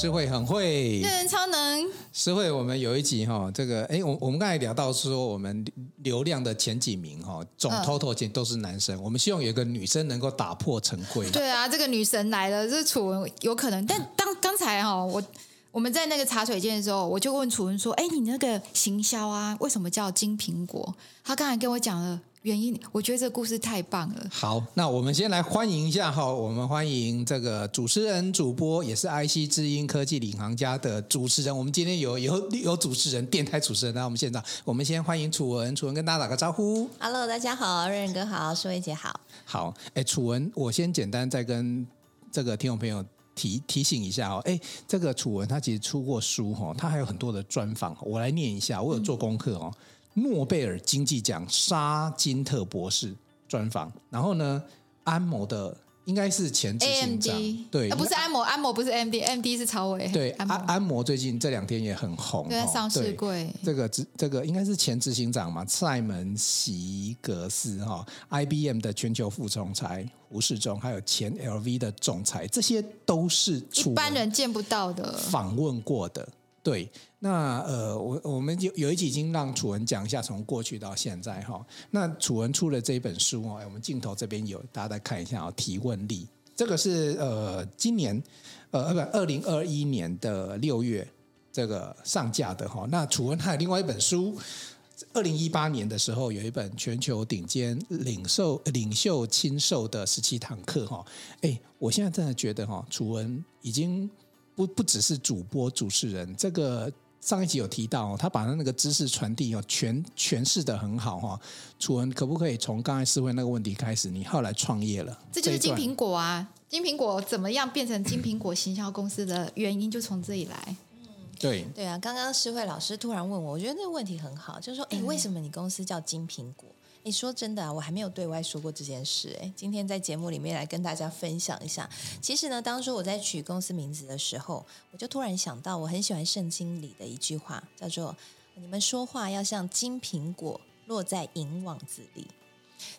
诗慧很会，超能。诗慧，我们有一集哈，这个哎，我我们刚才聊到说，我们流量的前几名哈，总 total 前都是男生，我们希望有一个女生能够打破陈规。对啊，这个女神来了，这楚文有可能。但当刚才哈，我我们在那个茶水间的时候，我就问楚文说：“哎，你那个行销啊，为什么叫金苹果？”他刚才跟我讲了。原因，我觉得这个故事太棒了。好，那我们先来欢迎一下哈，我们欢迎这个主持人、主播，也是 IC 之音科技领航家的主持人。我们今天有有有主持人，电台主持人来我们现场。我们先欢迎楚文，楚文跟大家打个招呼。Hello，大家好，瑞仁哥好，舒慧姐好。好，哎，楚文，我先简单再跟这个听众朋友提提醒一下哦。哎，这个楚文他其实出过书哈，他还有很多的专访，我来念一下，我有做功课哦。嗯诺贝尔经济奖沙金特博士专访，然后呢，安谋的应该是前执行长，AMD 对，不是安谋，安谋不是 AMD，AMD 是曹伟，对，安安谋最近这两天也很红，对，上市柜，这个这这个应该是前执行长嘛，塞门席格斯哈，IBM 的全球副总裁胡世忠，还有前 LV 的总裁，这些都是一般人见不到的，访问过的。对，那呃，我我们有有一集已经让楚文讲一下从过去到现在哈。那楚文出了这一本书哦，我们镜头这边有，大家再看一下啊。提问力，这个是呃今年呃不二零二一年的六月这个上架的哈。那楚文还有另外一本书，二零一八年的时候有一本全球顶尖领袖领袖亲授的十七堂课哈。哎，我现在真的觉得哈，楚文已经。不不只是主播主持人，这个上一集有提到，他把他那个知识传递哦，诠诠释的很好哈。楚文可不可以从刚才思慧那个问题开始？你后来创业了，这就是金苹果啊！金苹果怎么样变成金苹果行销公司的原因，就从这里来。嗯，对对啊，刚刚诗慧老师突然问我，我觉得那个问题很好，就是说，哎，为什么你公司叫金苹果？你说真的啊，我还没有对外说过这件事诶。今天在节目里面来跟大家分享一下。其实呢，当初我在取公司名字的时候，我就突然想到，我很喜欢圣经里的一句话，叫做“你们说话要像金苹果落在银网子里”。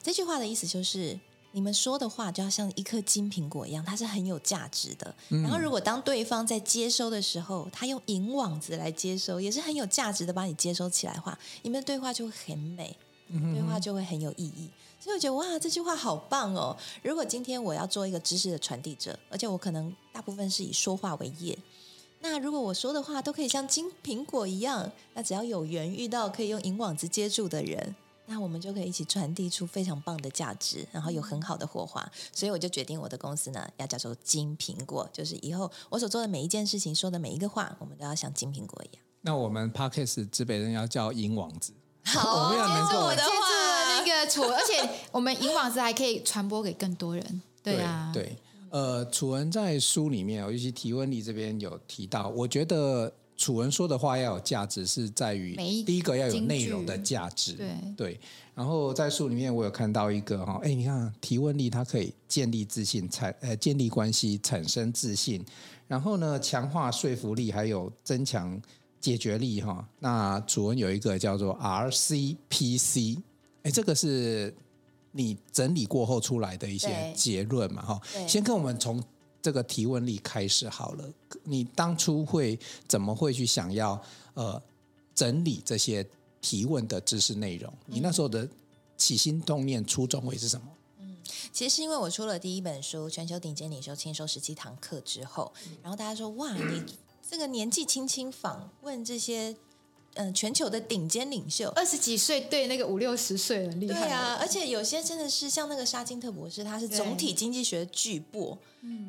这句话的意思就是，你们说的话就要像一颗金苹果一样，它是很有价值的。然后，如果当对方在接收的时候，他用银网子来接收，也是很有价值的，把你接收起来的话，你们的对话就会很美。对话就会很有意义，所以我觉得哇，这句话好棒哦！如果今天我要做一个知识的传递者，而且我可能大部分是以说话为业，那如果我说的话都可以像金苹果一样，那只要有缘遇到可以用银网子接住的人，那我们就可以一起传递出非常棒的价值，然后有很好的火花。所以我就决定我的公司呢要叫做金苹果，就是以后我所做的每一件事情说的每一个话，我们都要像金苹果一样。那我们 Podcast 指北人要叫银网子。好，我们要接住我的话，接住那个楚，而且我们银网子还可以传播给更多人。对啊，对，呃，楚文在书里面，尤其提问力这边有提到，我觉得楚文说的话要有价值，是在于第一个要有内容的价值。对。对，然后在书里面我有看到一个哈，哎，你看提问力，它可以建立自信，产呃建立关系，产生自信，然后呢，强化说服力，还有增强。解决力哈，那主文有一个叫做 RCPC，哎，这个是你整理过后出来的一些结论嘛哈？先跟我们从这个提问力开始好了。你当初会怎么会去想要呃整理这些提问的知识内容？你那时候的起心动念初衷会是什么？嗯，其实是因为我出了第一本书《全球顶尖领袖签收十七堂课》之后，然后大家说哇你。这个年纪轻轻访问这些，嗯、呃，全球的顶尖领袖，二十几岁对那个五六十岁很厉害。对啊，而且有些真的是像那个沙金特博士，他是总体经济学巨擘，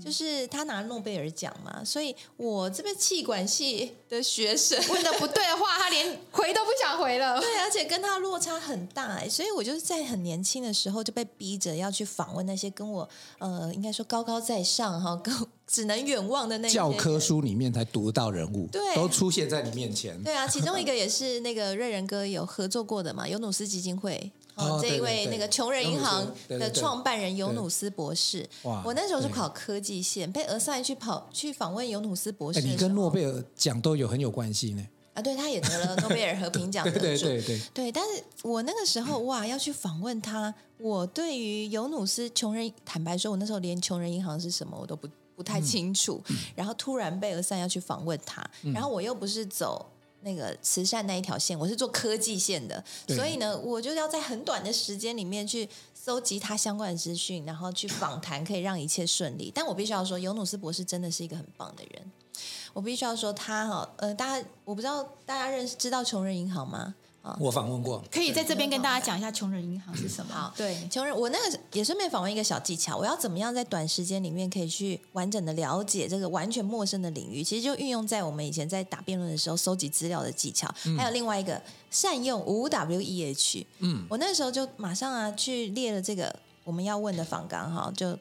就是他拿诺贝尔奖嘛。所以我这边气管系的学生 问的不对的话，他连回都不想回了。对，而且跟他落差很大哎，所以我就是在很年轻的时候就被逼着要去访问那些跟我呃，应该说高高在上哈，跟。只能远望的那些教科书里面才读到人物，对，都出现在你面前。对啊，其中一个也是那个瑞仁哥有合作过的嘛，尤努斯基金会哦，这一位那个穷人银行的创办人尤努斯博士。哇，我那时候是考科技线，被 assign 去跑去访问尤努斯博士。你跟诺贝尔奖都有很有关系呢。啊，对，他也得了诺贝尔和平奖 得主。对对对对，对，但是我那个时候哇，要去访问他，我对于尤努斯穷人，坦白说，我那时候连穷人银行是什么我都不。不不太清楚，嗯、然后突然被尔塞要去访问他，嗯、然后我又不是走那个慈善那一条线，我是做科技线的，所以呢，我就要在很短的时间里面去搜集他相关的资讯，然后去访谈，可以让一切顺利。但我必须要说，尤努斯博士真的是一个很棒的人。我必须要说他哈，呃，大家我不知道大家认识知道穷人银行吗？啊，我访问过，可以在这边跟大家讲一下穷人银行是什么？好，对，穷人，我那个也顺便访问一个小技巧，我要怎么样在短时间里面可以去完整的了解这个完全陌生的领域？其实就运用在我们以前在打辩论的时候收集资料的技巧，嗯、还有另外一个善用五 W E H。嗯，我那时候就马上啊去列了这个我们要问的访纲哈，就。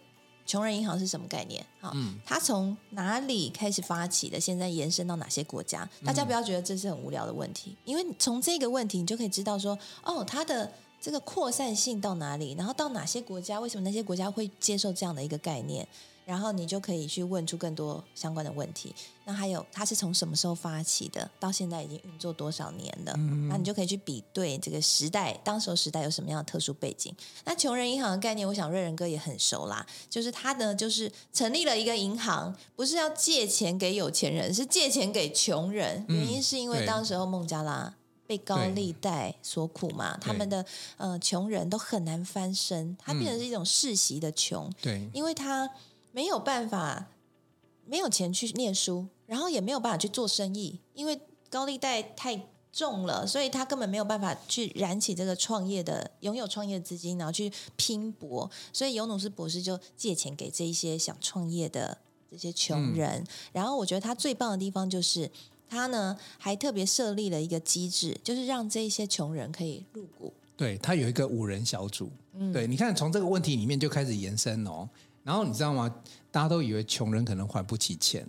穷人银行是什么概念？好，嗯，它从哪里开始发起的？现在延伸到哪些国家？大家不要觉得这是很无聊的问题，因为从这个问题你就可以知道说，哦，它的这个扩散性到哪里，然后到哪些国家？为什么那些国家会接受这样的一个概念？然后你就可以去问出更多相关的问题。那还有，它是从什么时候发起的？到现在已经运作多少年了？嗯、那你就可以去比对这个时代，当时候时代有什么样的特殊背景？那穷人银行的概念，我想瑞仁哥也很熟啦。就是他呢，就是成立了一个银行，不是要借钱给有钱人，是借钱给穷人。嗯、原因是因为当时候孟加拉被高利贷所苦嘛，他们的呃穷人都很难翻身，他变成是一种世袭的穷。对，因为他。没有办法，没有钱去念书，然后也没有办法去做生意，因为高利贷太重了，所以他根本没有办法去燃起这个创业的、拥有创业资金，然后去拼搏。所以尤努斯博士就借钱给这一些想创业的这些穷人。嗯、然后我觉得他最棒的地方就是，他呢还特别设立了一个机制，就是让这一些穷人可以入股。对，他有一个五人小组。嗯，对，你看从这个问题里面就开始延伸哦。然后你知道吗？大家都以为穷人可能还不起钱，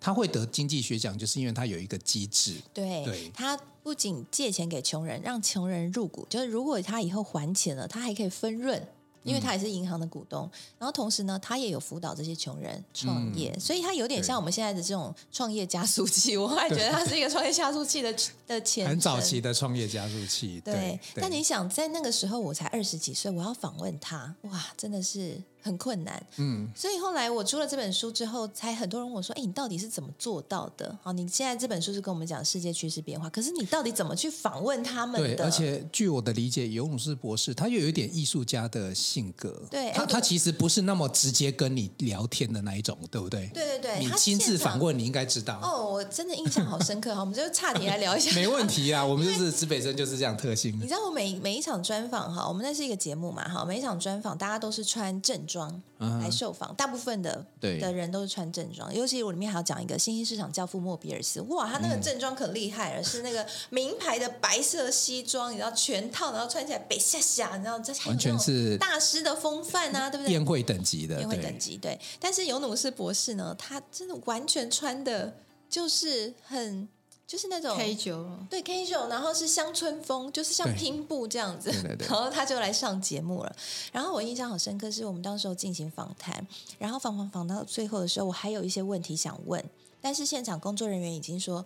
他会得经济学奖，就是因为他有一个机制。对，对他不仅借钱给穷人，让穷人入股，就是如果他以后还钱了，他还可以分润。因为他也是银行的股东，嗯、然后同时呢，他也有辅导这些穷人创业，嗯、所以他有点像我们现在的这种创业加速器。对 我还觉得他是一个创业加速器的的前 很早期的创业加速器。对，对但你想，在那个时候我才二十几岁，我要访问他，哇，真的是很困难。嗯，所以后来我出了这本书之后，才很多人问我说：“哎，你到底是怎么做到的？好，你现在这本书是跟我们讲世界趋势变化，可是你到底怎么去访问他们的？对，而且据我的理解，尤努斯博士他又有一点艺术家的。性格，对，他他其实不是那么直接跟你聊天的那一种，对不对？对对对，你亲自访问，你应该知道。哦，我真的印象好深刻哈，我们就差点来聊一下。没问题啊，我们就是指北针就是这样特性。你知道我每每一场专访哈，我们那是一个节目嘛哈，每一场专访大家都是穿正装来受访，嗯、大部分的对的人都是穿正装，尤其我里面还要讲一个新兴市场教父莫比尔斯，哇，他那个正装可厉害了，嗯、是那个名牌的白色西装，你知道全套，然后穿起来北下下，你知道这完全是大师的风范。啊，对不对？宴会等级的，宴会等级对。但是尤努斯博士呢，他真的完全穿的，就是很，就是那种 K 九，对 K 九，然后是乡村风，就是像拼布这样子。对对对。然后他就来上节目了。然后我印象好深刻，是我们当时候进行访谈，然后访访访到最后的时候，我还有一些问题想问，但是现场工作人员已经说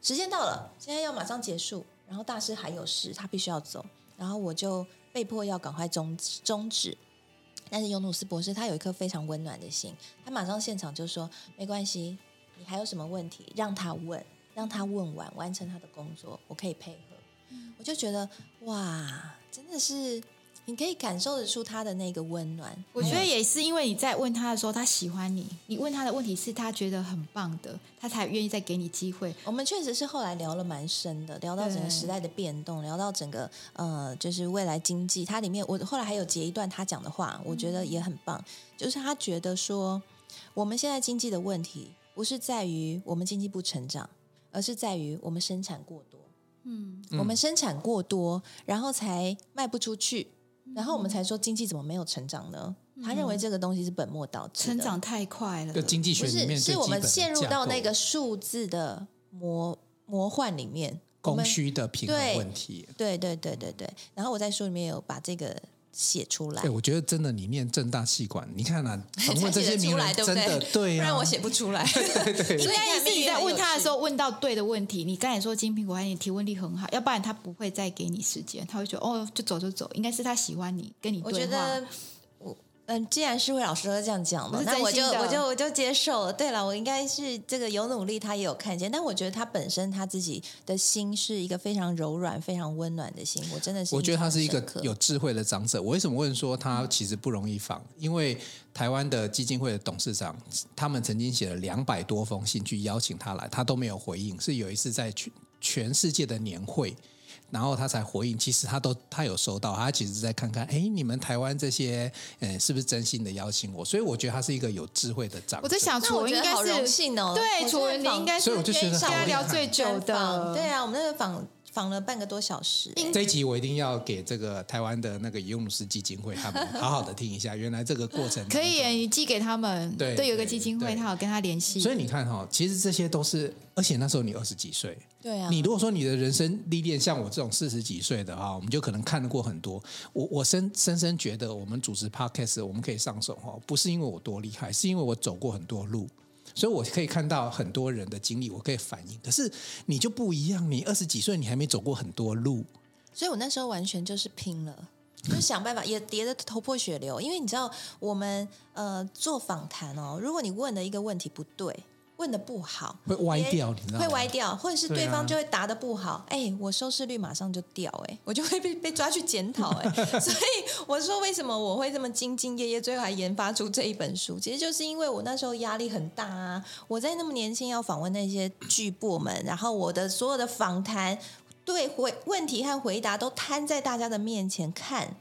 时间到了，现在要马上结束。然后大师还有事，他必须要走，然后我就被迫要赶快终终止。但是尤努斯博士他有一颗非常温暖的心，他马上现场就说：“没关系，你还有什么问题，让他问，让他问完，完成他的工作，我可以配合。嗯”我就觉得哇，真的是。你可以感受得出他的那个温暖。我觉得也是因为你在问他的时候，他喜欢你。你问他的问题是他觉得很棒的，他才愿意再给你机会。我们确实是后来聊了蛮深的，聊到整个时代的变动，聊到整个呃，就是未来经济。它里面我后来还有截一段他讲的话，我觉得也很棒。嗯、就是他觉得说，我们现在经济的问题不是在于我们经济不成长，而是在于我们生产过多。嗯，我们生产过多，然后才卖不出去。然后我们才说经济怎么没有成长呢？嗯、他认为这个东西是本末倒置，成长太快了。经济学里面是，是我们陷入到那个数字的魔魔幻里面，供需的平衡问题。对对对对对。然后我在书里面有把这个。写出来，对，我觉得真的，你念正大气管，你看啊，访问这些名人，真的对呀，不然我写不出来。对 对对，所以你在问他的时候问到对的问题，你刚才说金苹果，你提问力很好，要不然他不会再给你时间，他会觉得哦，就走就走，应该是他喜欢你，跟你对话。我觉得我嗯，既然是魏老师都这样讲了，那我就我就我就接受了。对了，我应该是这个有努力，他也有看见，但我觉得他本身他自己的心是一个非常柔软、非常温暖的心。我真的是，我觉得他是一个有智慧的长者。我为什么问说他其实不容易访？因为台湾的基金会的董事长，他们曾经写了两百多封信去邀请他来，他都没有回应。是有一次在全全世界的年会。然后他才回应，其实他都他有收到，他其实是在看看，哎，你们台湾这些，嗯，是不是真心的邀请我？所以我觉得他是一个有智慧的长辈。我在想，楚文应该是荣幸哦，对，楚文你应该是跟他聊最久的，对啊，我们那个访。访了半个多小时，这一集我一定要给这个台湾的那个尤努斯基金会他们好好的听一下，原来这个过程可以你寄给他们，对，对，有个基金会，他有跟他联系。所以你看哈，其实这些都是，而且那时候你二十几岁，对啊，你如果说你的人生历练像我这种四十几岁的哈，我们就可能看得过很多。我我深深深觉得，我们主持 Podcast 我们可以上手哈，不是因为我多厉害，是因为我走过很多路。所以我可以看到很多人的经历，我可以反映。可是你就不一样，你二十几岁，你还没走过很多路。所以我那时候完全就是拼了，就想办法，也跌得头破血流。因为你知道，我们呃做访谈哦，如果你问的一个问题不对。问的不好，会歪掉，你知道吗？会歪掉，或者是对方就会答的不好，哎、啊，我收视率马上就掉，哎，我就会被被抓去检讨，哎，所以我说为什么我会这么兢兢业业，最后还研发出这一本书，其实就是因为我那时候压力很大啊，我在那么年轻要访问那些剧部门，然后我的所有的访谈对回问题和回答都摊在大家的面前看，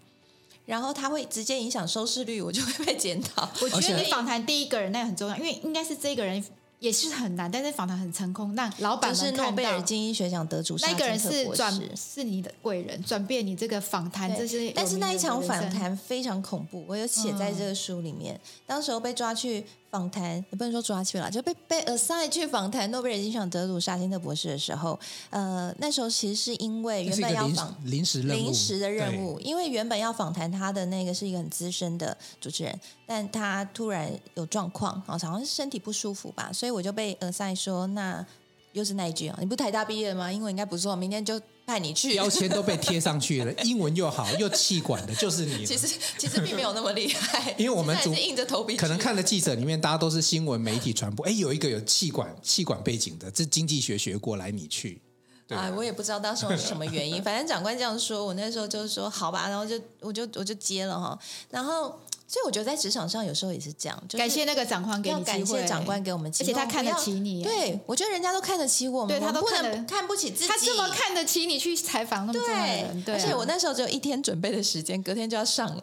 然后他会直接影响收视率，我就会被检讨。我觉得你访谈第一个人那个很重要，因为应该是这个人。也是很难，但是访谈很成功，让老板是诺贝尔经济学奖得主，那个人是转是你的贵人，转变你这个访谈这些。但是那一场访谈非常恐怖，我有写在这个书里面。嗯、当时候被抓去。访谈也不能说抓去了，就被被 assign 去访谈诺贝尔奖得主沙金特博士的时候，呃，那时候其实是因为原本要访临时临时的任务，因为原本要访谈他的那个是一个很资深的主持人，但他突然有状况，好像是身体不舒服吧，所以我就被 assign 说，那又是那一句啊，你不台大毕业吗？英文应该不错，明天就。派你去，标签都被贴上去了，英文又好又气管的，就是你。其实其实并没有那么厉害，因为我们是硬着头皮。可能看的记者里面，大家都是新闻媒体传播。哎，有一个有气管气管背景的，这经济学学过来，你去。对啊，我也不知道当时是什么原因，反正长官这样说，我那时候就是说好吧，然后就我就我就接了哈，然后。所以我觉得在职场上有时候也是这样，就是、感谢那个长官给你机会，感谢长官给我们机会，而且他看得起你。对，我觉得人家都看得起我们，对他都看得不能看不起自己。他这么看得起你去采访那么多人，对，而且我那时候只有一天准备的时间，隔天就要上了。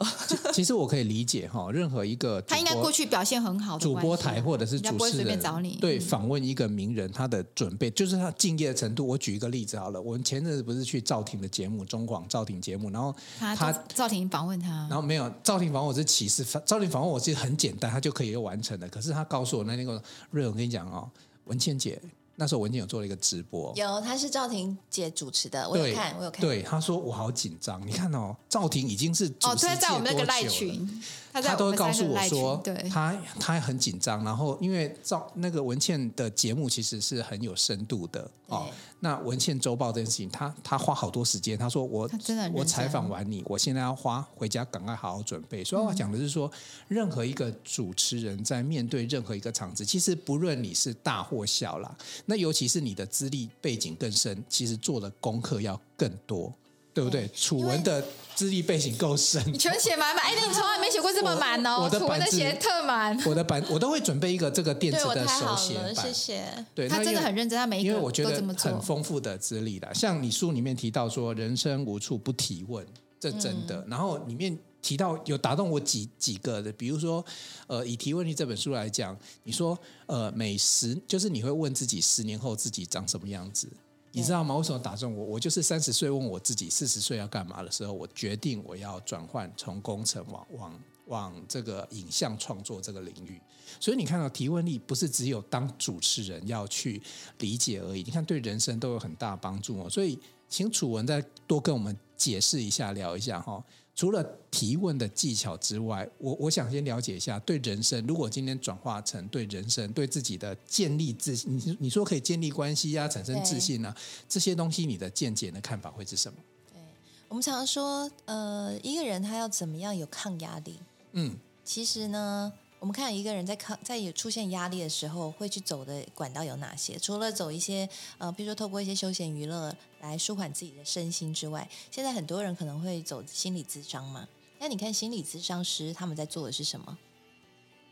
其实我可以理解哈，任何一个他应该过去表现很好的主播台或者是主持人，对访问一个名人，他的准备就是他敬业的程度。我举一个例子好了，我们前阵子不是去赵婷的节目，中广赵婷节目，然后他赵婷访问他，然后没有赵婷访问我是启示，赵婷访问我。我其实很简单，他就可以又完成了。可是他告诉我，那那个瑞，我跟你讲哦，文倩姐那时候文倩有做了一个直播，有，她是赵婷姐主持的，我有看，我有看。对，她说我好紧张。你看哦，赵婷已经是？哦，对在我们那个赖群，他都会告诉我说，对，他他很紧张。然后因为照那个文倩的节目其实是很有深度的哦。那文倩周报这件事情，他他花好多时间。他说我我采访完你，我现在要花回家赶快好好准备。所以我讲的是说，任何一个主持人在面对任何一个场子，其实不论你是大或小啦，那尤其是你的资历背景更深，其实做的功课要更多。对不对？楚文的资历背景够深，你全写满满。哎，那你从来没写过这么满哦。楚文的写特满，我的版我都会准备一个这个电子的手写版。谢谢。对，他真的很认真，他每一个因为我觉得很丰富的资历的。像你书里面提到说，人生无处不提问，这真的。然后里面提到有打动我几几个的，比如说，呃，以提问力这本书来讲，你说，呃，每十就是你会问自己，十年后自己长什么样子。你知道吗？为什么打中我？我就是三十岁问我自己四十岁要干嘛的时候，我决定我要转换从工程往往往这个影像创作这个领域。所以你看到提问力不是只有当主持人要去理解而已，你看对人生都有很大帮助哦。所以请楚文再多跟我们解释一下，聊一下哈。除了提问的技巧之外，我我想先了解一下，对人生，如果今天转化成对人生、对自己的建立自信，你你说可以建立关系呀、啊，产生自信呢、啊，这些东西，你的见解、的看法会是什么？对，我们常常说，呃，一个人他要怎么样有抗压力？嗯，其实呢，我们看一个人在抗在有出现压力的时候，会去走的管道有哪些？除了走一些呃，比如说透过一些休闲娱乐来舒缓自己的身心之外，现在很多人可能会走心理咨商嘛。那你看心理咨商师他们在做的是什么？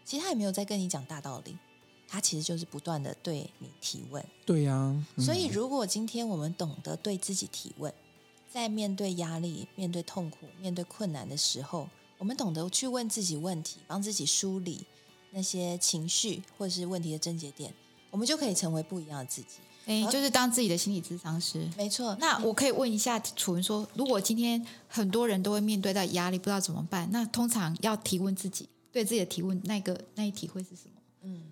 其实他也没有在跟你讲大道理，他其实就是不断的对你提问。对呀、啊，嗯、所以如果今天我们懂得对自己提问，在面对压力、面对痛苦、面对困难的时候，我们懂得去问自己问题，帮自己梳理那些情绪或者是问题的症结点，我们就可以成为不一样的自己。哎，就是当自己的心理咨商师。没错。那我可以问一下楚文说，如果今天很多人都会面对到压力，不知道怎么办，那通常要提问自己。对自己的提问，那个那一题会是什么？嗯，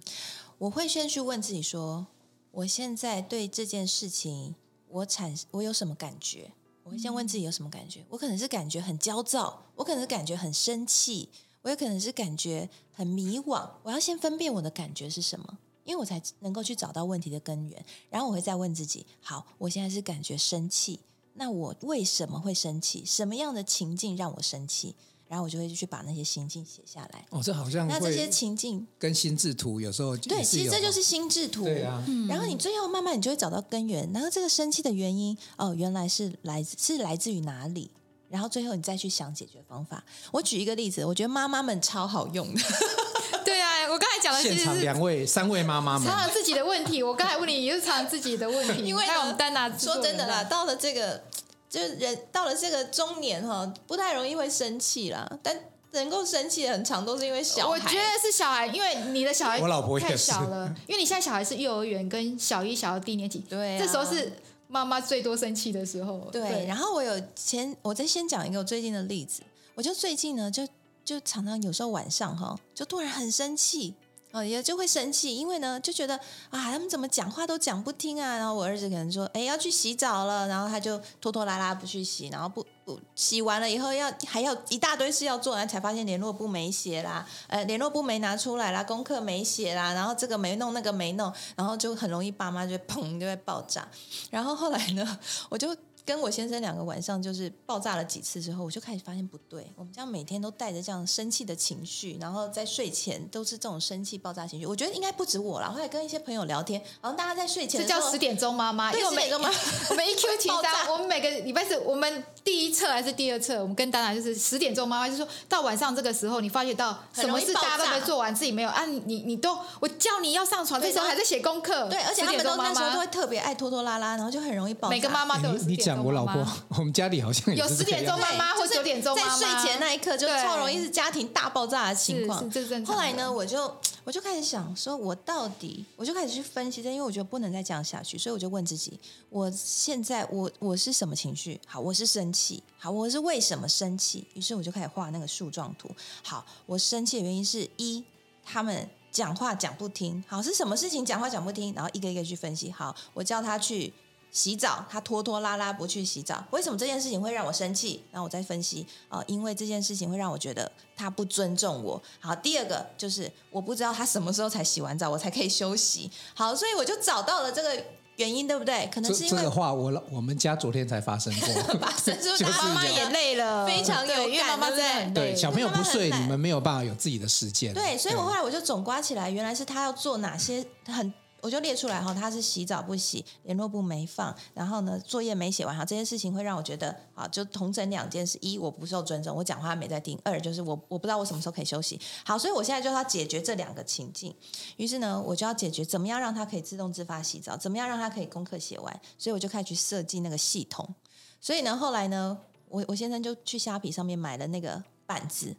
我会先去问自己说，我现在对这件事情，我产我有什么感觉？我先问自己有什么感觉。我可能是感觉很焦躁，我可能是感觉很生气，我也可能是感觉很迷惘。我要先分辨我的感觉是什么，因为我才能够去找到问题的根源。然后我会再问自己：好，我现在是感觉生气，那我为什么会生气？什么样的情境让我生气？然后我就会去把那些情境写下来。哦，这好像那这些情境跟心智图有时候对，其实这就是心智图。对啊，然后你最后慢慢你就会找到根源。然后这个生气的原因哦，原来是来自是来自于哪里？然后最后你再去想解决方法。我举一个例子，我觉得妈妈们超好用的。对啊，我刚才讲的是现场两位、三位妈妈们常常自己的问题。我刚才问你也是常常自己的问题，因为我们丹娜说真的啦，到了这个。就人到了这个中年哈，不太容易会生气啦。但能够生气的很长，都是因为小孩。我觉得是小孩，因为你的小孩我老婆太小了。因为你现在小孩是幼儿园跟小一、小二低年级，对、啊，这时候是妈妈最多生气的时候。对，对，然后我有前，我再先讲一个我最近的例子。我就最近呢，就就常常有时候晚上哈，就突然很生气。哦，也就会生气，因为呢，就觉得啊，他们怎么讲话都讲不听啊。然后我儿子可能说，哎，要去洗澡了，然后他就拖拖拉拉不去洗，然后不不洗完了以后要还要一大堆事要做，然后才发现联络簿没写啦，呃，联络簿没拿出来啦，功课没写啦，然后这个没弄，那个没弄，然后就很容易爸妈就会 砰就会爆炸。然后后来呢，我就。跟我先生两个晚上就是爆炸了几次之后，我就开始发现不对。我们家每天都带着这样生气的情绪，然后在睡前都是这种生气爆炸情绪。我觉得应该不止我啦。后来跟一些朋友聊天，然后大家在睡前这叫十点钟妈妈，因为我们 我们 EQ 提升，我们每个礼拜四我们第一册还是第二册，我们跟当然就是十点钟妈妈，就说到晚上这个时候，你发觉到什么事大家都没做完，自己没有啊，你你都我叫你要上床，这时候还在写功课。对，而且他们都那时候都会特别爱拖拖拉拉，然后就很容易爆炸。每个妈妈都有你讲我老婆，我们家里好像有十点钟妈妈或九点钟妈妈，在睡前那一刻就超容易是家庭大爆炸的情况。后来呢，我就我就开始想说，我到底我就开始去分析，因为我觉得不能再这样下去，所以我就问自己，我现在我我是什么情绪？好，我是生气。好，我是为什么生气？于是我就开始画那个树状图。好，我生气的原因是一，他们讲话讲不听。好，是什么事情讲话讲不听？然后一个一个去分析。好，我叫他去。洗澡，他拖拖拉拉不去洗澡，为什么这件事情会让我生气？那我再分析啊、呃，因为这件事情会让我觉得他不尊重我。好，第二个就是我不知道他什么时候才洗完澡，我才可以休息。好，所以我就找到了这个原因，对不对？可能是因为这，个话我，我我们家昨天才发生过，发生 就是妈妈也累了，非常有感，因为妈妈在对小朋友不睡，你们没有办法有自己的时间。对，所以我后来我就总刮起来，原来是他要做哪些很。我就列出来哈，他是洗澡不洗，联络簿没放，然后呢，作业没写完哈，这件事情会让我觉得啊，就同整两件事：一，我不受尊重，我讲话没在听；二，就是我我不知道我什么时候可以休息。好，所以我现在就要解决这两个情境。于是呢，我就要解决怎么样让他可以自动自发洗澡，怎么样让他可以功课写完。所以我就开始去设计那个系统。所以呢，后来呢，我我先生就去虾皮上面买了那个板子。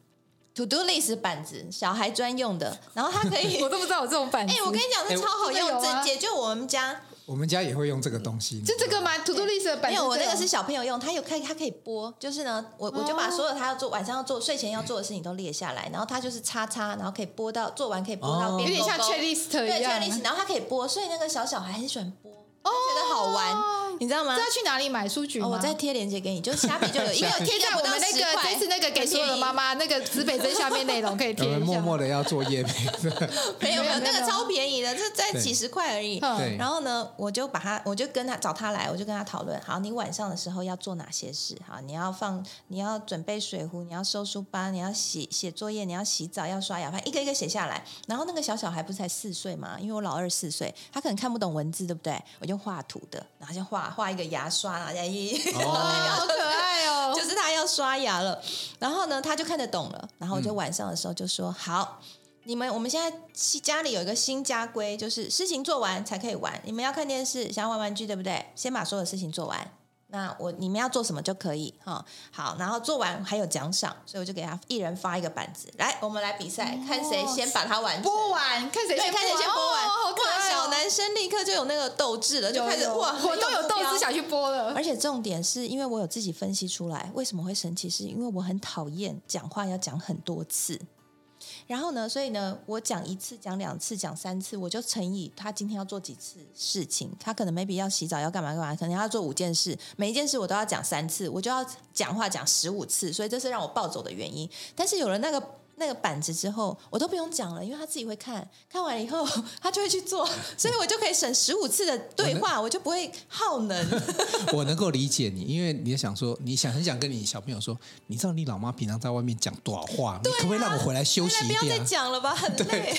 To do list 板子，小孩专用的，然后他可以，我都不知道有这种板子。哎、欸，我跟你讲，这超好用，这解救我们家。我们家也会用这个东西，就这个吗？To do list 的板子。没有，我那个是小朋友用，他有可以，他可以播，就是呢，我我就把所有他要做晚上要做睡前要做的事情都列下来，然后他就是叉叉，然后可以播到做完可以播到边，有点像 checklist 一样，对 checklist，然后他可以播，所以那个小小孩很喜欢播，他觉得好玩。你知道吗？这要去哪里买书局吗？我再贴链接给你，就虾皮就有，因为有贴在我们那个这次那个给所有的妈妈那个指北针下面内容可以贴一下。默默的要做业配，没有没有，那个超便宜的，这在几十块而已。对。然后呢，我就把他，我就跟他找他来，我就跟他讨论。好，你晚上的时候要做哪些事？好，你要放，你要准备水壶，你要收书包，你要写写作业，你要洗澡，要刷牙，反正一个一个写下来。然后那个小小孩不是才四岁嘛？因为我老二四岁，他可能看不懂文字，对不对？我就画图的，然后就画画一个牙刷，然后一，哦，好可爱哦，就是他要刷牙了。然后呢，他就看得懂了。然后我就晚上的时候就说：“嗯、好，你们我们现在家里有一个新家规，就是事情做完才可以玩。你们要看电视，想要玩玩具，对不对？先把所有事情做完。”那我你们要做什么就可以哈，好，然后做完还有奖赏，所以我就给他一人发一个板子，来，我们来比赛，哦、看谁先把它完播完，看谁先看谁先播完。哦、哇，小男生立刻就有那个斗志了，就开始哇，我都有斗志想去播了。而且重点是因为我有自己分析出来，为什么会生气，是因为我很讨厌讲话要讲很多次。然后呢，所以呢，我讲一次、讲两次、讲三次，我就乘以他今天要做几次事情。他可能 maybe 要洗澡，要干嘛干嘛，可能要做五件事，每一件事我都要讲三次，我就要讲话讲十五次。所以这是让我暴走的原因。但是有了那个。那个板子之后，我都不用讲了，因为他自己会看，看完了以后他就会去做，所以我就可以省十五次的对话，我，我就不会耗能。我能够理解你，因为你想说，你想很想跟你小朋友说，你知道你老妈平常在外面讲多少话，啊、你可不可以让我回来休息一下？不要再讲了吧，很累。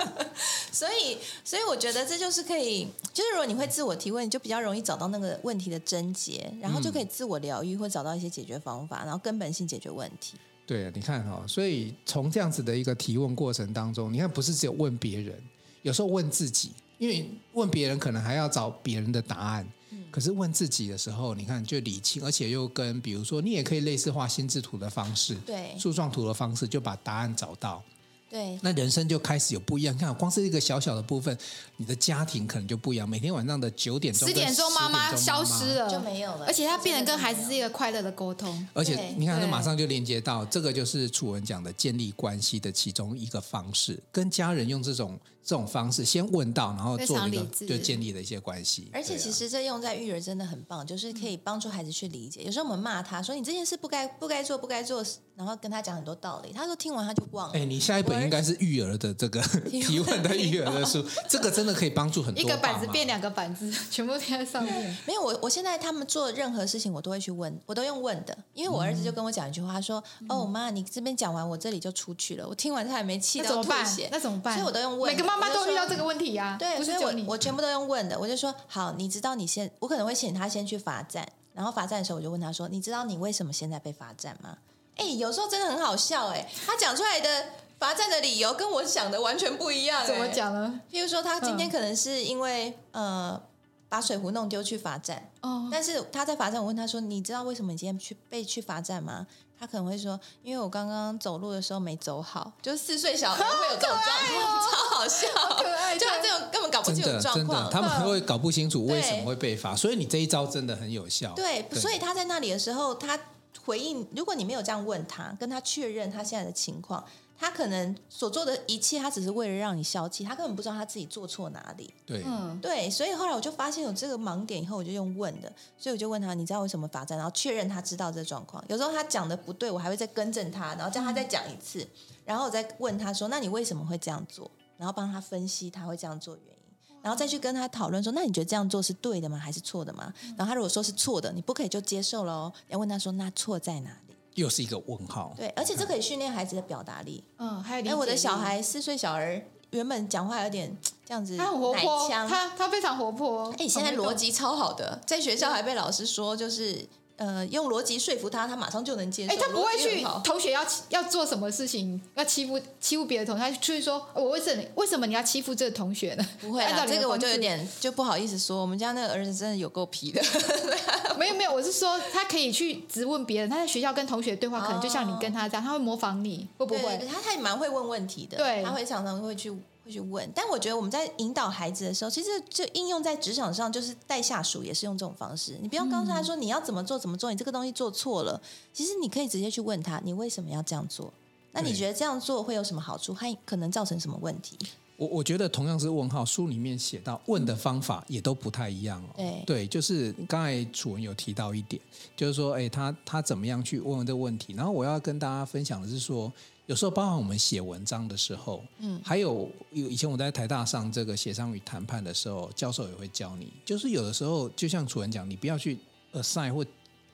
所以，所以我觉得这就是可以，就是如果你会自我提问，你就比较容易找到那个问题的症结，然后就可以自我疗愈，或找到一些解决方法，然后根本性解决问题。对，你看哈、哦，所以从这样子的一个提问过程当中，你看不是只有问别人，有时候问自己，因为问别人可能还要找别人的答案，嗯、可是问自己的时候，你看就理清，而且又跟比如说你也可以类似画心智图的方式，对，树状图的方式，就把答案找到。对，那人生就开始有不一样。你看，光是一个小小的部分，你的家庭可能就不一样。每天晚上的九点钟、十点钟，妈妈消失了，就没有了。而且他变得跟孩子是一个快乐的沟通。而且你看，他马上就连接到这个，就是楚文讲的建立关系的其中一个方式，跟家人用这种。这种方式先问到，然后做一个就建立了一些关系。而且其实这用在育儿真的很棒，就是可以帮助孩子去理解。有时候我们骂他说，你这件事不该不该做不该做，然后跟他讲很多道理，他说听完他就忘了。哎，你下一本应该是育儿的这个 提问的育儿的书，这个真的可以帮助很多。一个板子变两个板子，全部贴在上面。没有，我我现在他们做任何事情，我都会去问，我都用问的，因为我儿子就跟我讲一句话，他说：“哦妈，你这边讲完，我这里就出去了。”我听完他还没气到吐血，那怎么办？所以我都用问。每个妈妈妈都遇到这个问题。呀，对，所以我我全部都用问的，我就说好，你知道你先，我可能会请他先去罚站，然后罚站的时候我就问他说，你知道你为什么现在被罚站吗？哎，有时候真的很好笑，哎，他讲出来的罚站的理由跟我想的完全不一样，怎么讲呢？譬如说他今天可能是因为呃把水壶弄丢去罚站，哦，但是他在罚站，我问他说，你知道为什么你今天去被去罚站吗？他可能会说，因为我刚刚走路的时候没走好，就 是四岁小孩会有这种状况，哦、超好笑，好可爱，就他这种根本搞不清楚状况，真的，他们会搞不清楚为什么会被罚，所以你这一招真的很有效。对，对，所以他在那里的时候，他回应，如果你没有这样问他，跟他确认他现在的情况。他可能所做的一切，他只是为了让你消气，他根本不知道他自己做错哪里。对，嗯，对，所以后来我就发现有这个盲点，以后我就用问的，所以我就问他，你知道为什么罚站？然后确认他知道这状况。有时候他讲的不对，我还会再更正他，然后叫他再讲一次，嗯、然后我再问他说，那你为什么会这样做？然后帮他分析他会这样做原因，然后再去跟他讨论说，那你觉得这样做是对的吗？还是错的吗？然后他如果说是错的，你不可以就接受了哦，要问他说，那错在哪里？又是一个问号。对，而且这可以训练孩子的表达力。嗯，还有哎，我的小孩四岁小儿，原本讲话有点这样子，他很活泼，他他非常活泼。哎，现在逻辑超好的，在学校还被老师说就是。呃，用逻辑说服他，他马上就能接受。哎，他不会去同学要要做什么事情，要欺负欺负别的同学，他去说，我为什么为什么你要欺负这个同学呢？不会啊，这个我就有点就不好意思说，我们家那个儿子真的有够皮的。没有没有，我是说他可以去质问别人，他在学校跟同学对话，可能就像你跟他这样，他会模仿你，会不会？他他也蛮会问问题的，对，他会常常会去。会去问，但我觉得我们在引导孩子的时候，其实就应用在职场上，就是带下属也是用这种方式。你不要告诉他说你要怎么做怎么做，你这个东西做错了，其实你可以直接去问他，你为什么要这样做？那你觉得这样做会有什么好处？还可能造成什么问题？我我觉得同样是问号，书里面写到问的方法也都不太一样哦。对对，就是刚才楚文有提到一点，就是说，哎，他他怎么样去问问这个问题？然后我要跟大家分享的是说，有时候包含我们写文章的时候，嗯，还有有以前我在台大上这个协商与谈判的时候，教授也会教你，就是有的时候就像楚文讲，你不要去 assign 或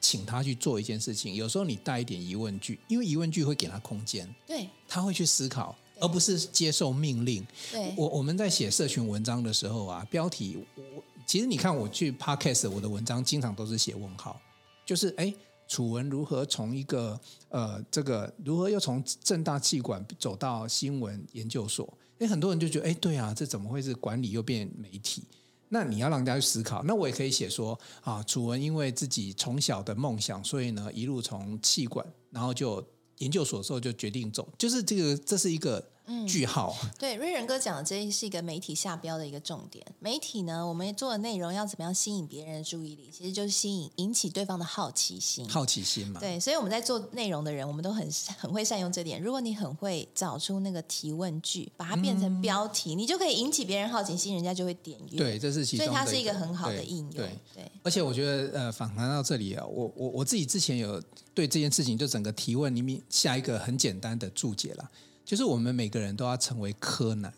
请他去做一件事情，有时候你带一点疑问句，因为疑问句会给他空间，对，他会去思考。而不是接受命令。对，我我们在写社群文章的时候啊，标题我其实你看我去 Podcast，我的文章经常都是写问号，就是哎，楚文如何从一个呃这个如何又从正大气管走到新闻研究所？哎，很多人就觉得哎，对啊，这怎么会是管理又变媒体？那你要让大家去思考。那我也可以写说啊，楚文因为自己从小的梦想，所以呢一路从气管，然后就。研究所的时候就决定走，就是这个，这是一个句号。嗯、对，瑞仁哥讲的这是一个媒体下标的一个重点。媒体呢，我们做的内容要怎么样吸引别人的注意力？其实就是吸引引起对方的好奇心。好奇心嘛。对，所以我们在做内容的人，我们都很很会善用这点。如果你很会找出那个提问句，把它变成标题，嗯、你就可以引起别人好奇心，人家就会点阅。对，这是其中。所以它是一个很好的应用。对，对对，而且我觉得，呃，访谈到这里啊，我我我自己之前有。对这件事情，就整个提问里面下一个很简单的注解了，就是我们每个人都要成为柯南，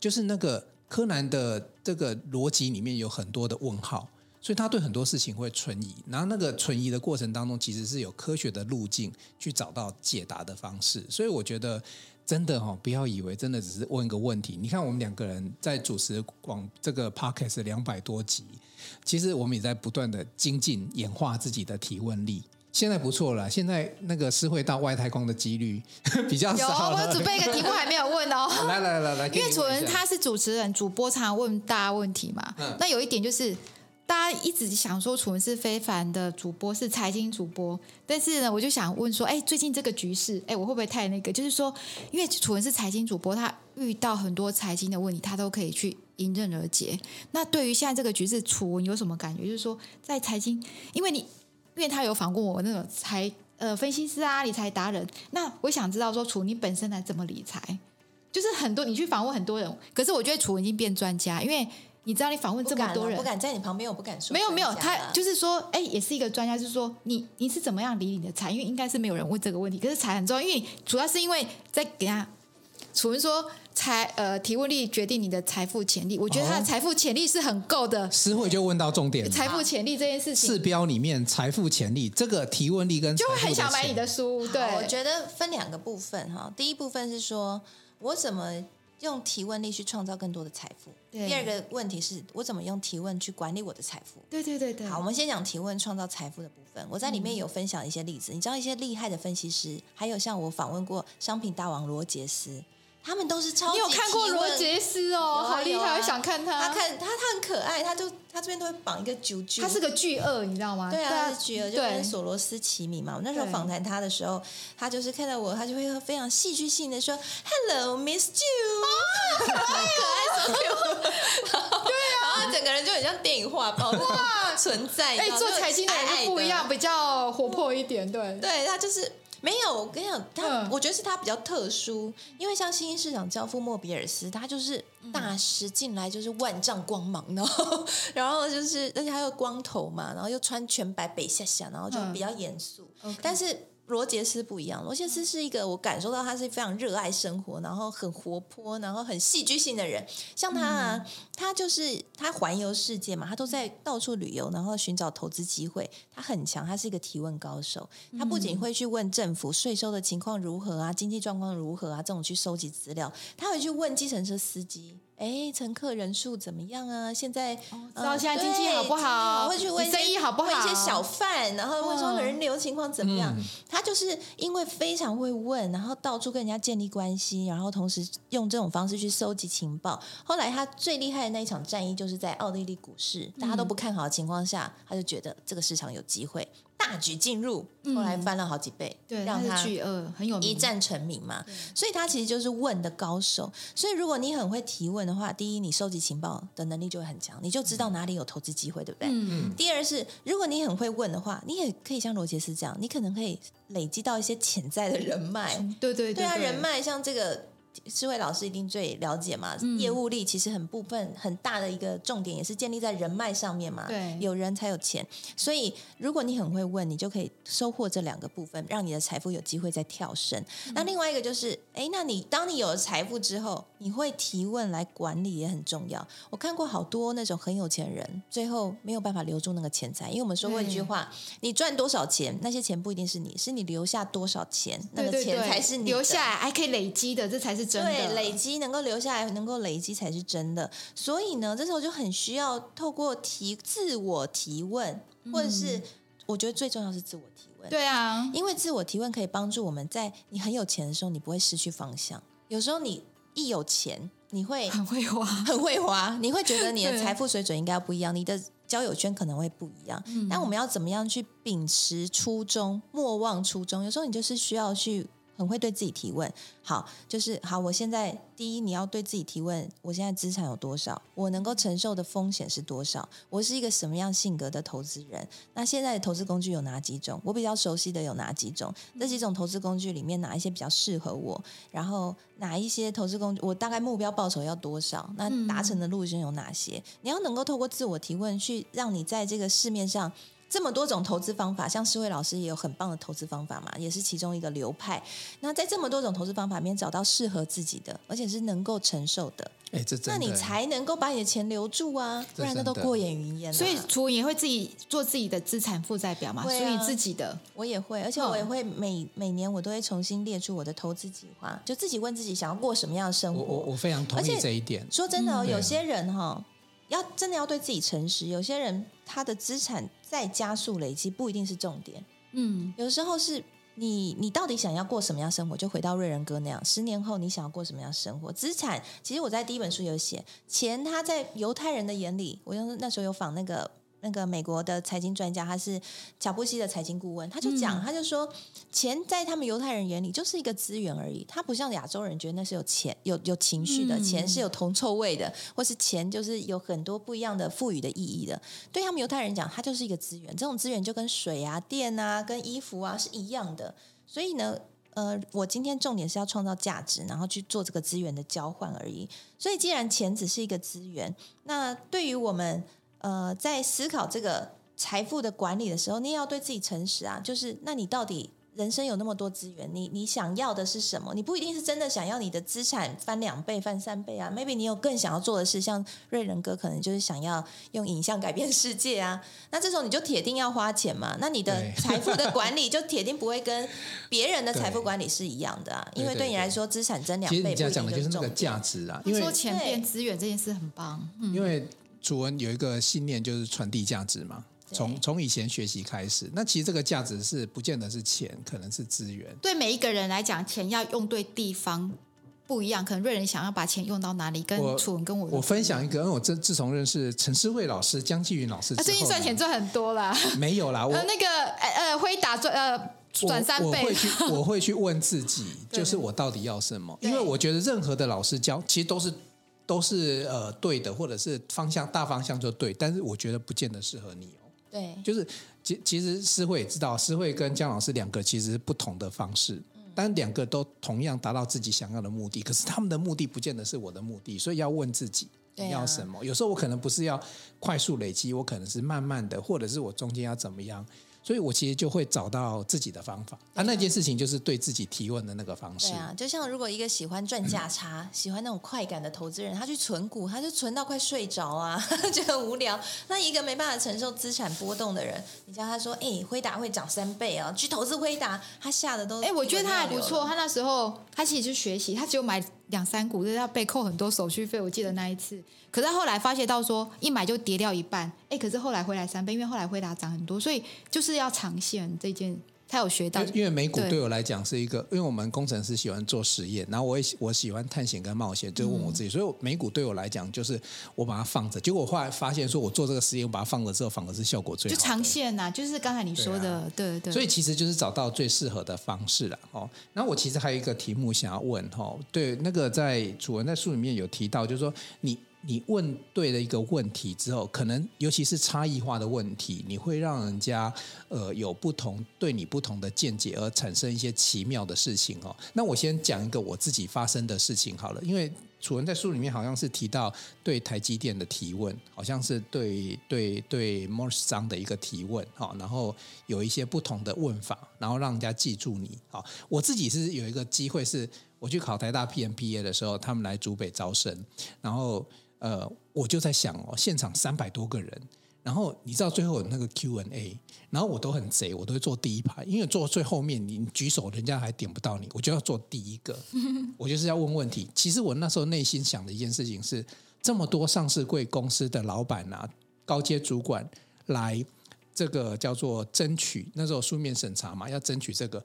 就是那个柯南的这个逻辑里面有很多的问号，所以他对很多事情会存疑，然后那个存疑的过程当中，其实是有科学的路径去找到解答的方式，所以我觉得真的哈，不要以为真的只是问一个问题，你看我们两个人在主持广这个 podcast 两百多集，其实我们也在不断的精进演化自己的提问力。现在不错了，现在那个是会到外太空的几率 比较少。有，我准备一个题目还没有问哦。来来来来，因为楚文他是主持人，主播常常问大家问题嘛。嗯。那有一点就是，大家一直想说楚文是非凡的主播，是财经主播，但是呢，我就想问说，哎，最近这个局势，哎，我会不会太那个？就是说，因为楚文是财经主播，他遇到很多财经的问题，他都可以去迎刃而解。那对于现在这个局势，楚文有什么感觉？就是说，在财经，因为你。因为他有访过我那种财呃分析师啊，理财达人，那我想知道说，楚你本身来怎么理财？就是很多你去访问很多人，可是我觉得楚已经变专家，因为你知道你访问这么多人，不敢在你旁边，我不敢说。没有没有，他就是说，哎，也是一个专家，就是说你你是怎么样理你的财？因为应该是没有人问这个问题，可是财很重要，因为主要是因为在给他楚文说。财呃，提问力决定你的财富潜力。我觉得他的财富潜力是很够的。诗慧就问到重点，财富潜力这件事情。四标里面财富潜力这个提问力跟就会很想买你的书。对，我觉得分两个部分哈。第一部分是说我怎么用提问力去创造更多的财富。第二个问题是我怎么用提问去管理我的财富。对对对对。好，我们先讲提问创造财富的部分。我在里面有分享一些例子，嗯、你知道一些厉害的分析师，还有像我访问过商品大王罗杰斯。他们都是超级。你有看过罗杰斯哦，好厉害，我想看他。他看他，他很可爱，他就他这边都会绑一个啾啾。他是个巨鳄，你知道吗？对啊，他是巨鳄，就跟索罗斯齐名嘛。我那时候访谈他的时候，他就是看到我，他就会非常戏剧性的说：“Hello, Miss Ju。” 可爱，可爱，对啊，然后整个人就很像电影画报哇存在。哎，做财经的人不一样，比较活泼一点，对，对他就是。没有，我跟你讲，他我觉得是他比较特殊，因为像新兴市场教父莫比尔斯，他就是大师进来就是万丈光芒，然后 然后就是而且还有光头嘛，然后又穿全白北下下，然后就比较严肃，但是。罗杰斯不一样，罗杰斯是一个我感受到他是非常热爱生活，然后很活泼，然后很戏剧性的人。像他啊，嗯、他就是他环游世界嘛，他都在到处旅游，然后寻找投资机会。他很强，他是一个提问高手。他不仅会去问政府税收的情况如何啊，经济状况如何啊，这种去收集资料。他会去问计程车司机。哎，乘客人数怎么样啊？现在、哦、知道现在经济好不好？会去问生意好不好？问一些小贩，然后问说人流情况怎么样？嗯、他就是因为非常会问，然后到处跟人家建立关系，然后同时用这种方式去收集情报。后来他最厉害的那一场战役，就是在奥地利股市，大家都不看好的情况下，他就觉得这个市场有机会。大举进入，后来翻了好几倍，嗯、对，让他巨鳄很有名，一战成名嘛。所以他其实就是问的高手。所以如果你很会提问的话，第一，你收集情报的能力就会很强，你就知道哪里有投资机会，对不对？嗯。第二是，如果你很会问的话，你也可以像罗杰斯这样，你可能可以累积到一些潜在的人脉。对对对，对，对啊，人脉像这个诗慧老师一定最了解嘛。嗯、业务力其实很部分很大的一个重点，也是建立在人脉上面嘛。对，有人才有钱，所以如果你很会问，你就可以收获这两个部分，让你的财富有机会再跳升。嗯、那另外一个就是，哎，那你当你有了财富之后，你会提问来管理也很重要。我看过好多那种很有钱人，最后没有办法留住那个钱财，因为我们说过一句话：你赚多少钱，那些钱不一定是你，是你留下多少钱，那个钱才是你留下来还可以累积的，这才是真的。对，累积能够留下来，能够累积才是真的。所以呢，这时候就很需要透过提自我提问，或者是我觉得最重要是自我提问。对啊，因为自我提问可以帮助我们在你很有钱的时候，你不会失去方向。有时候你一有钱，你会很会花，很会花，你会觉得你的财富水准应该要不一样，你的交友圈可能会不一样。嗯，但我们要怎么样去秉持初衷，莫忘初衷？有时候你就是需要去。很会对自己提问，好，就是好。我现在第一，你要对自己提问：我现在资产有多少？我能够承受的风险是多少？我是一个什么样性格的投资人？那现在的投资工具有哪几种？我比较熟悉的有哪几种？这几种投资工具里面哪一些比较适合我？然后哪一些投资工具我大概目标报酬要多少？那达成的路径有哪些？你要能够透过自我提问，去让你在这个市面上。这么多种投资方法，像思慧老师也有很棒的投资方法嘛，也是其中一个流派。那在这么多种投资方法里面找到适合自己的，而且是能够承受的，哎，这真的，那你才能够把你的钱留住啊，不然那都过眼云烟。所以楚文也会自己做自己的资产负债表嘛，属于、啊、自己的，我也会，而且我也会每、哦、每年我都会重新列出我的投资计划，就自己问自己想要过什么样的生活。我我非常同意这一点。说真的、哦，嗯、有些人哈、哦。要真的要对自己诚实，有些人他的资产再加速累积不一定是重点，嗯，有时候是你你到底想要过什么样生活，就回到瑞仁哥那样，十年后你想要过什么样生活？资产其实我在第一本书有写，钱他在犹太人的眼里，我用那时候有访那个。那个美国的财经专家，他是乔布斯的财经顾问，他就讲，他就说，钱在他们犹太人眼里就是一个资源而已，他不像亚洲人觉得那是有钱、有有情绪的，钱是有铜臭味的，或是钱就是有很多不一样的赋予的意义的。对他们犹太人讲，它就是一个资源，这种资源就跟水啊、电啊、跟衣服啊是一样的。所以呢，呃，我今天重点是要创造价值，然后去做这个资源的交换而已。所以，既然钱只是一个资源，那对于我们。呃，在思考这个财富的管理的时候，你也要对自己诚实啊。就是，那你到底人生有那么多资源，你你想要的是什么？你不一定是真的想要你的资产翻两倍、翻三倍啊。Maybe 你有更想要做的事，像瑞仁哥可能就是想要用影像改变世界啊。那这时候你就铁定要花钱嘛。那你的 财富的管理就铁定不会跟别人的财富管理是一样的啊。因为对你来说，资产增两倍，其实你这样讲的就是那个价值啊。因为说钱变资源这件事很棒，嗯、因为。楚文有一个信念，就是传递价值嘛。从从以前学习开始，那其实这个价值是不见得是钱，可能是资源。对每一个人来讲，钱要用对地方不一样。可能瑞仁想要把钱用到哪里，跟楚文跟我我分享一个，因为我自自从认识陈思慧老师、江继云老师之后，最近赚钱赚很多啦。没有啦，我那个呃辉达赚呃转三倍。我会去我会去问自己，就是我到底要什么？因为我觉得任何的老师教，其实都是。都是呃对的，或者是方向大方向就对，但是我觉得不见得适合你哦。对，就是其其实诗慧也知道，诗慧跟姜老师两个其实是不同的方式，嗯、但两个都同样达到自己想要的目的，可是他们的目的不见得是我的目的，所以要问自己你要什么。啊、有时候我可能不是要快速累积，我可能是慢慢的，或者是我中间要怎么样。所以我其实就会找到自己的方法，啊，那件事情就是对自己提问的那个方式。对啊，就像如果一个喜欢赚价差、嗯、喜欢那种快感的投资人，他去存股，他就存到快睡着啊，就很无聊。那一个没办法承受资产波动的人，你叫他说：“哎，辉达会涨三倍啊，去投资辉达。”他吓得都……哎，我觉得他还不错。他那时候他其实是学习，他只有买两三股，就是要被扣很多手续费。我记得那一次。可是后来发现到说，一买就跌掉一半，哎，可是后来回来三倍，因为后来回答涨很多，所以就是要长线这件，他有学到。因为美股对我来讲是一个，因为我们工程师喜欢做实验，然后我也我喜欢探险跟冒险，就问我自己，嗯、所以美股对我来讲就是我把它放着，结果我后来发现说，我做这个实验，我把它放着之后，反而是效果最好。就长线呐、啊，就是刚才你说的，对、啊、对。对，所以其实就是找到最适合的方式了哦。那我其实还有一个题目想要问哦，对，那个在主文在书里面有提到，就是说你。你问对了一个问题之后，可能尤其是差异化的问题，你会让人家呃有不同对你不同的见解，而产生一些奇妙的事情哦。那我先讲一个我自己发生的事情好了，因为楚文在书里面好像是提到对台积电的提问，好像是对对对 Morse 章的一个提问哈，然后有一些不同的问法，然后让人家记住你。哈，我自己是有一个机会是我去考台大 PMPA 的时候，他们来竹北招生，然后。呃，我就在想哦，现场三百多个人，然后你知道最后有那个 Q&A，然后我都很贼，我都会坐第一排，因为坐最后面，你举手人家还点不到你，我就要坐第一个，我就是要问问题。其实我那时候内心想的一件事情是，这么多上市贵公司的老板啊、高阶主管来这个叫做争取，那时候书面审查嘛，要争取这个，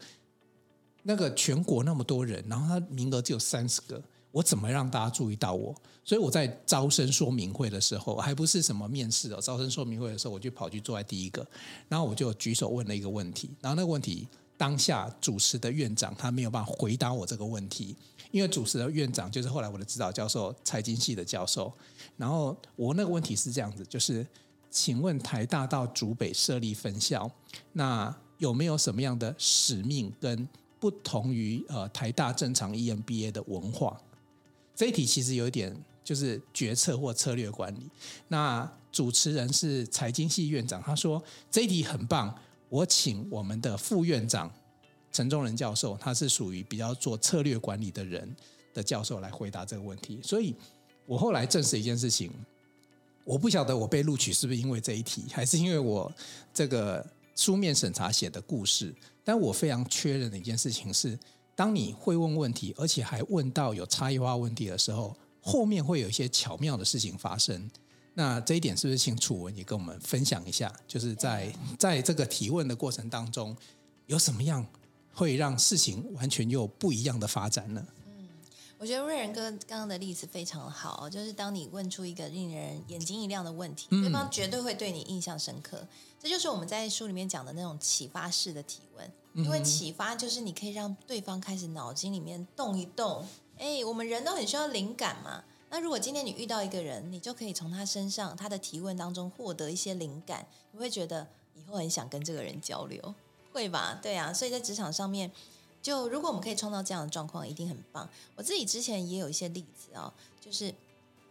那个全国那么多人，然后他名额只有三十个。我怎么让大家注意到我？所以我在招生说明会的时候，还不是什么面试哦，招生说明会的时候，我就跑去坐在第一个，然后我就举手问了一个问题，然后那个问题当下主持的院长他没有办法回答我这个问题，因为主持的院长就是后来我的指导教授，财经系的教授，然后我那个问题是这样子，就是请问台大到竹北设立分校，那有没有什么样的使命跟不同于呃台大正常 EMBA 的文化？这一题其实有一点就是决策或策略管理。那主持人是财经系院长，他说这一题很棒，我请我们的副院长陈忠仁教授，他是属于比较做策略管理的人的教授来回答这个问题。所以我后来证实一件事情，我不晓得我被录取是不是因为这一题，还是因为我这个书面审查写的故事。但我非常确认的一件事情是。当你会问问题，而且还问到有差异化问题的时候，后面会有一些巧妙的事情发生。那这一点是不是请楚文也跟我们分享一下？就是在在这个提问的过程当中，有什么样会让事情完全又不一样的发展呢？嗯，我觉得瑞仁哥刚刚的例子非常好，就是当你问出一个令人眼睛一亮的问题，嗯、对方绝对会对你印象深刻。这就是我们在书里面讲的那种启发式的提问。因为启发就是你可以让对方开始脑筋里面动一动，哎，我们人都很需要灵感嘛。那如果今天你遇到一个人，你就可以从他身上他的提问当中获得一些灵感，你会觉得以后很想跟这个人交流，会吧？对啊，所以在职场上面，就如果我们可以创造这样的状况，一定很棒。我自己之前也有一些例子哦，就是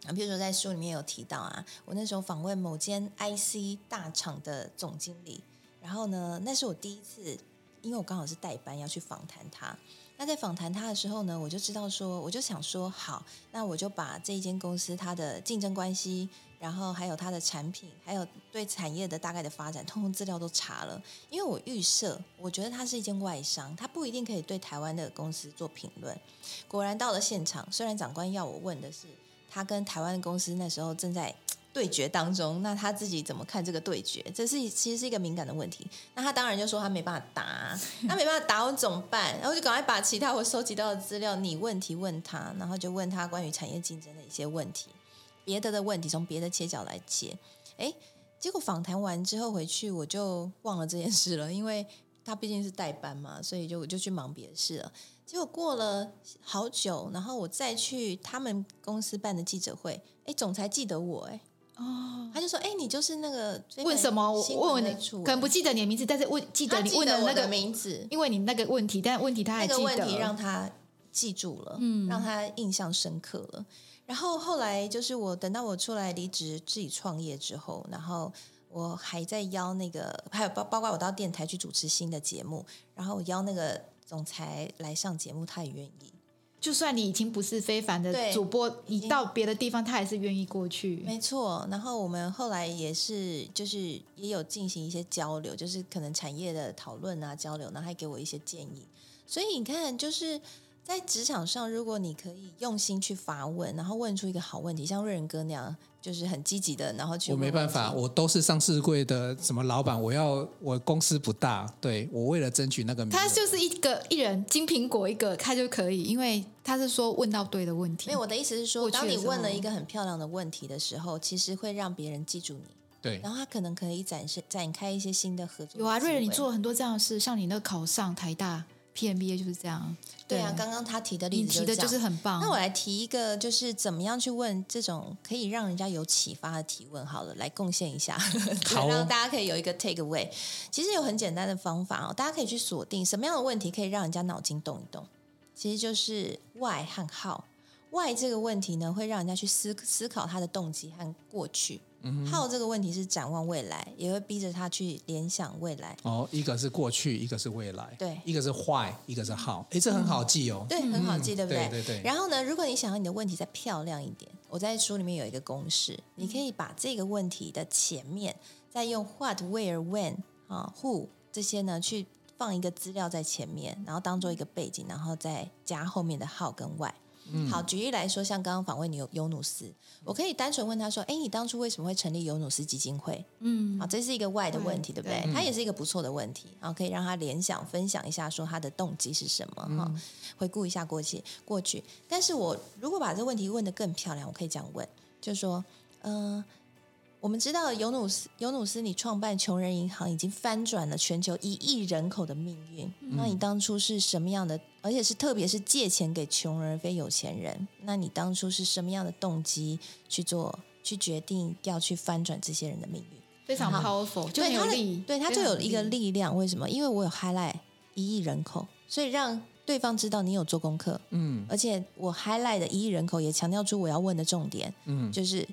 啊，比如说在书里面有提到啊，我那时候访问某间 IC 大厂的总经理，然后呢，那是我第一次。因为我刚好是代班要去访谈他，那在访谈他的时候呢，我就知道说，我就想说，好，那我就把这一间公司它的竞争关系，然后还有它的产品，还有对产业的大概的发展，通通资料都查了。因为我预设，我觉得它是一间外商，它不一定可以对台湾的公司做评论。果然到了现场，虽然长官要我问的是他跟台湾的公司那时候正在。对决当中，那他自己怎么看这个对决？这是其实是一个敏感的问题。那他当然就说他没办法答，他没办法答，我怎么办？然后就赶快把其他我收集到的资料，你问题问他，然后就问他关于产业竞争的一些问题，别的的问题从别的切角来接。哎，结果访谈完之后回去，我就忘了这件事了，因为他毕竟是代班嘛，所以就我就去忙别的事了。结果过了好久，然后我再去他们公司办的记者会，哎，总裁记得我，哎。哦，他就说：“哎，你就是那个问什么？我问问你，可能不记得你的名字，但是问记得你问的那个名字，因为你那个问题，但问题他还记得，那个问题让他记住了，嗯，让他印象深刻了。然后后来就是我等到我出来离职自己创业之后，然后我还在邀那个，还有包包括我到电台去主持新的节目，然后我邀那个总裁来上节目，他也愿意。”就算你已经不是非凡的主播，你到别的地方，他还是愿意过去。没错，然后我们后来也是，就是也有进行一些交流，就是可能产业的讨论啊交流，然后还给我一些建议。所以你看，就是。在职场上，如果你可以用心去发问，然后问出一个好问题，像瑞仁哥那样，就是很积极的，然后去问问。我没办法，我都是上市柜的什么老板，我要我公司不大，对我为了争取那个名，他就是一个一人金苹果一个，他就可以，因为他是说问到对的问题。没有，我的意思是说，当你问了一个很漂亮的问题的时候，其实会让别人记住你。对，然后他可能可以展示展开一些新的合作。有啊，瑞仁，你做了很多这样的事，像你那个考上台大。PMBA 就是这样。对啊，刚刚他提的例子提的就是很棒。那我来提一个，就是怎么样去问这种可以让人家有启发的提问。好了，来贡献一下，好让大家可以有一个 take away。其实有很简单的方法哦，大家可以去锁定什么样的问题可以让人家脑筋动一动。其实就是 why 和 how。why 这个问题呢，会让人家去思思考他的动机和过去。嗯，how 这个问题是展望未来，也会逼着他去联想未来。哦，一个是过去，一个是未来。对，一个是 why，一个是 how。哎，这很好记哦。对，很好记，嗯、对不对？对对对。然后呢，如果你想要你的问题再漂亮一点，我在书里面有一个公式，你可以把这个问题的前面再用 what、where、when 啊、who 这些呢去放一个资料在前面，然后当做一个背景，然后再加后面的 how 跟 why。嗯、好，举例来说，像刚刚访问你尤努斯，我可以单纯问他说：“哎，你当初为什么会成立尤努斯基金会？”嗯，啊，这是一个 why 的问题，对，不对？它也是一个不错的问题，然后可以让他联想、分享一下，说他的动机是什么？哈、嗯，回顾一下过去，过去。但是我如果把这个问题问得更漂亮，我可以这样问，就是说，嗯、呃。我们知道尤努斯，尤努斯，你创办穷人银行已经翻转了全球一亿人口的命运。嗯、那你当初是什么样的？而且是特别是借钱给穷人而非有钱人。那你当初是什么样的动机去做、去决定要去翻转这些人的命运？非常 powerful，就很有力。对，他就有一个力量。为什么？因为我有 highlight 一亿人口，所以让对方知道你有做功课。嗯，而且我 highlight 的一亿人口也强调出我要问的重点。嗯，就是。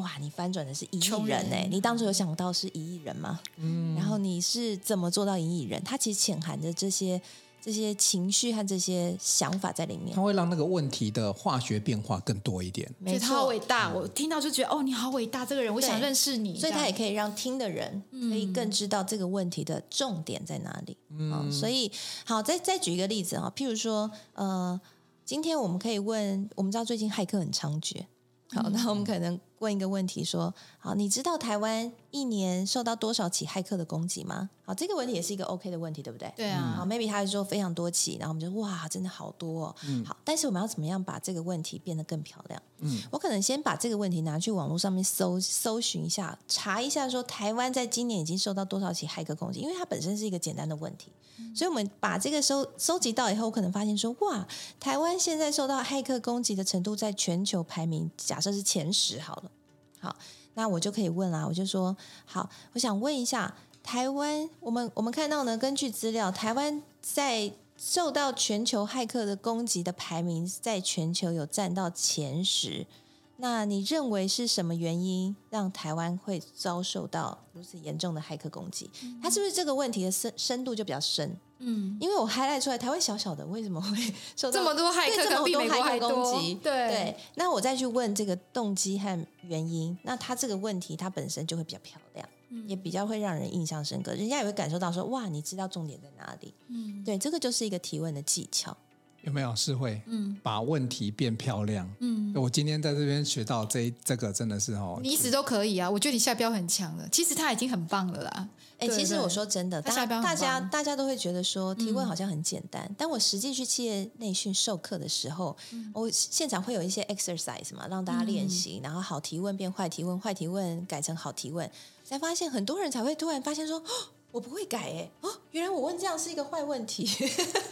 哇，你翻转的是一亿人哎！你当初有想到是一亿人吗？嗯，然后你是怎么做到一亿人？它其实潜含着这些这些情绪和这些想法在里面。它会让那个问题的化学变化更多一点。没错，他好伟大！我听到就觉得哦，你好伟大，这个人，我想认识你。所以他也可以让听的人可以更知道这个问题的重点在哪里。嗯，哦、所以好，再再举一个例子啊，譬如说，呃，今天我们可以问，我们知道最近骇客很猖獗，好，那我们可能。问一个问题，说：好，你知道台湾一年受到多少起骇客的攻击吗？好，这个问题也是一个 OK 的问题，对不对？对啊。好，maybe 他说非常多起，然后我们就哇，真的好多哦。嗯。好，但是我们要怎么样把这个问题变得更漂亮？嗯。我可能先把这个问题拿去网络上面搜搜寻一下，查一下说台湾在今年已经受到多少起骇客攻击，因为它本身是一个简单的问题。所以，我们把这个收收集到以后，我可能发现说，哇，台湾现在受到骇客攻击的程度，在全球排名，假设是前十好了。好，那我就可以问啦，我就说，好，我想问一下，台湾，我们我们看到呢，根据资料，台湾在受到全球骇客的攻击的排名，在全球有占到前十。那你认为是什么原因让台湾会遭受到如此严重的骇客攻击？它是不是这个问题的深深度就比较深？嗯，因为我 highlight 出来，台湾小小的，为什么会 受到这么多骇客，这么多骇客攻击？对对，那我再去问这个动机和原因，那他这个问题它本身就会比较漂亮，嗯，也比较会让人印象深刻，人家也会感受到说，哇，你知道重点在哪里？嗯，对，这个就是一个提问的技巧。有没有是会？嗯，把问题变漂亮。嗯，我今天在这边学到这这个真的是哦，你一直都可以啊。我觉得你下标很强了，其实他已经很棒了啦。哎，其实我说真的，大大家大家都会觉得说提问好像很简单，但我实际去企业内训授课的时候，我现场会有一些 exercise 嘛，让大家练习，然后好提问变坏提问，坏提问改成好提问，才发现很多人才会突然发现说。我不会改哎哦，原来我问这样是一个坏问题，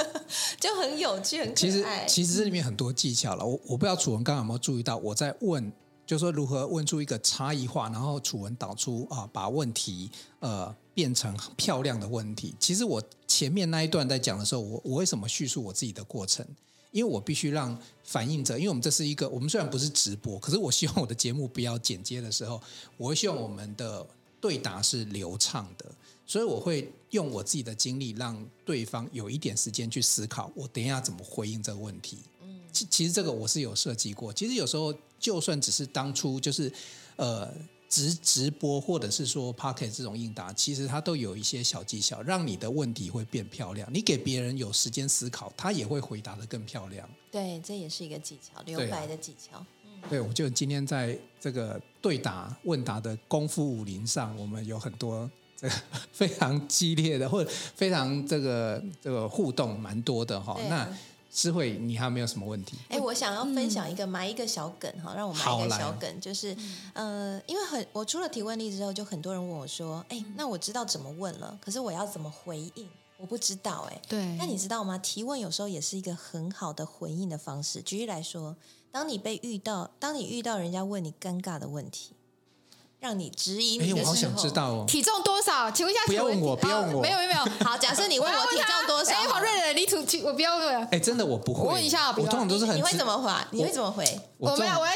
就很有趣，很可爱。其实其实这里面很多技巧了，我我不知道楚文刚刚有没有注意到，我在问，就是说如何问出一个差异化，然后楚文导出啊，把问题呃变成漂亮的问题。其实我前面那一段在讲的时候，我我为什么叙述我自己的过程？因为我必须让反映者，因为我们这是一个，我们虽然不是直播，可是我希望我的节目不要剪接的时候，我会希望我们的对答是流畅的。所以我会用我自己的经历，让对方有一点时间去思考，我等一下怎么回应这个问题。嗯，其其实这个我是有设计过。其实有时候就算只是当初就是呃直直播或者是说 Pocket 这种应答，其实它都有一些小技巧，让你的问题会变漂亮。你给别人有时间思考，他也会回答的更漂亮。对，这也是一个技巧，留白的技巧。对，对，我就今天在这个对答问答的功夫武林上，我们有很多。这个 非常激烈的，或者非常这个这个互动蛮多的哈。啊、那智慧，你还有没有什么问题？哎，我想要分享一个埋一个小梗哈，让我埋一个小梗，就是呃，因为很我出了提问力之后，就很多人问我说，哎，那我知道怎么问了，可是我要怎么回应？我不知道哎、欸。对，那你知道吗？提问有时候也是一个很好的回应的方式。举例来说，当你被遇到，当你遇到人家问你尴尬的问题。让你质疑你的时候，哎，我好想知道哦，体重多少？请问一下，不要问我，不要问我，没有没有没有。好，假设你问我 体重多少，哎，黄瑞仁，你体我不要问。哎，真的我不会。我问一下，我通常都是很。你会怎么回？你会怎么回？我没有，我要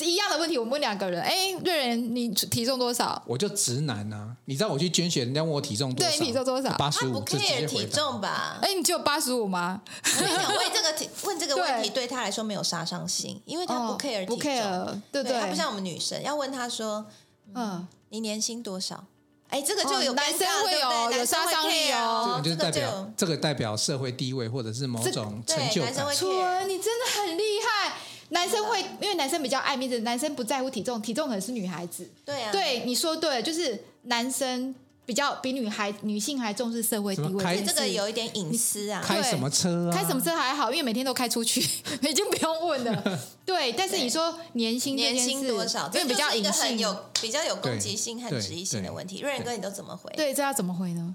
一样的问题，我问两个人。哎，瑞仁，你体重多少？我就直男啊，你知道我去捐血，人家问我体重多少？对，体重多少？八十五。他不 care 体重吧？哎，你只有八十五吗？我跟你讲，问这个题，问这个问题 对他来说没有杀伤性，因为他不 care 体重，不 care，对对，他不像我们女生要问他说，嗯。你年薪多少？哎，这个就有男生会有有杀伤力哦。这个就代表这个代表社会地位或者是某种成就感。楚文，你真的很厉害。男生会，因为男生比较爱面子，男生不在乎体重，体重可能是女孩子。对啊，对，你说对，就是男生。比较比女孩女性还重视社会地位，而且这个有一点隐私啊。开什么车啊？开什么车还好，因为每天都开出去，已经不用问了。对，但是你说年薪年薪多少？因为比较隐性，有比较有攻击性和质疑性的问题。瑞仁哥，你都怎么回？对，这要怎么回呢？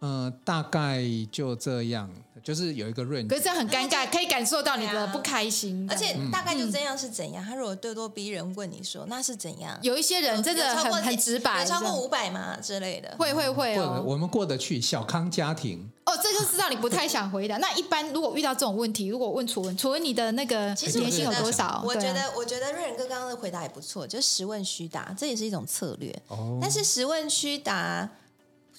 呃，大概就这样，就是有一个 range，可是这样很尴尬，可以感受到你的不开心。而且大概就这样是怎样？他如果咄咄逼人问你说那是怎样？有一些人真的很很直白，有超过五百吗之类的？会会会哦，我们过得去小康家庭哦，这就是让你不太想回答。那一般如果遇到这种问题，如果问楚文，楚文你的那个年薪有多少？我觉得我觉得瑞仁哥刚刚的回答也不错，就实问虚答，这也是一种策略。哦，但是实问虚答。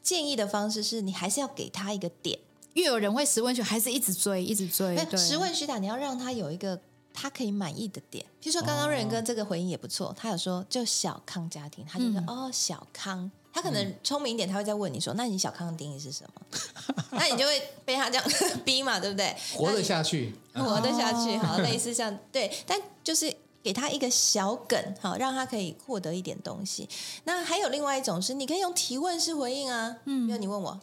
建议的方式是你还是要给他一个点，越有人会十问虚，还是一直追，一直追。对，实问虚答，你要让他有一个他可以满意的点。譬如说刚刚瑞仁哥这个回应也不错，他有说就小康家庭，他就说、嗯、哦小康，他可能聪明一点，他会再问你说，那你小康的定义是什么？那你就会被他这样 逼嘛，对不对？活得下去，活得下去，好，类似像对，但就是。给他一个小梗，好，让他可以获得一点东西。那还有另外一种是，你可以用提问式回应啊。嗯，比如你问我，